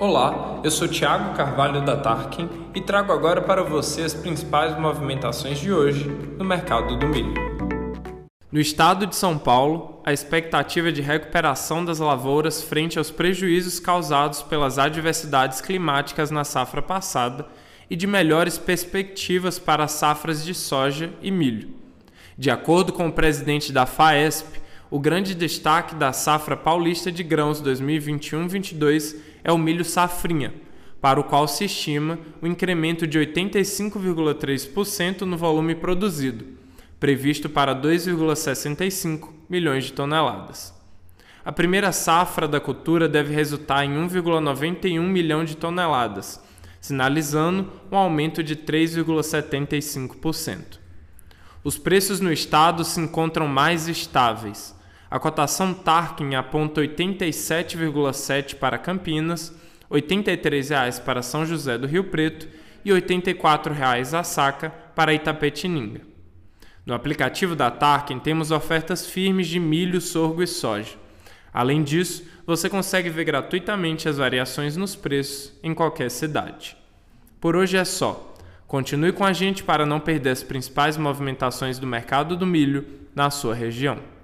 Olá, eu sou Tiago Carvalho da Tarkin e trago agora para você as principais movimentações de hoje no mercado do milho. No estado de São Paulo, a expectativa de recuperação das lavouras frente aos prejuízos causados pelas adversidades climáticas na safra passada e de melhores perspectivas para as safras de soja e milho. De acordo com o presidente da FAESP, o grande destaque da safra paulista de grãos 2021-22 é o milho safrinha, para o qual se estima o um incremento de 85,3% no volume produzido, previsto para 2,65 milhões de toneladas. A primeira safra da cultura deve resultar em 1,91 milhão de toneladas, sinalizando um aumento de 3,75%. Os preços no estado se encontram mais estáveis a cotação Tarkin aponta 87,7 para Campinas, R$ 83,00 para São José do Rio Preto e R$ 84,00 a saca para Itapetininga. No aplicativo da Tarkin temos ofertas firmes de milho, sorgo e soja. Além disso, você consegue ver gratuitamente as variações nos preços em qualquer cidade. Por hoje é só. Continue com a gente para não perder as principais movimentações do mercado do milho na sua região.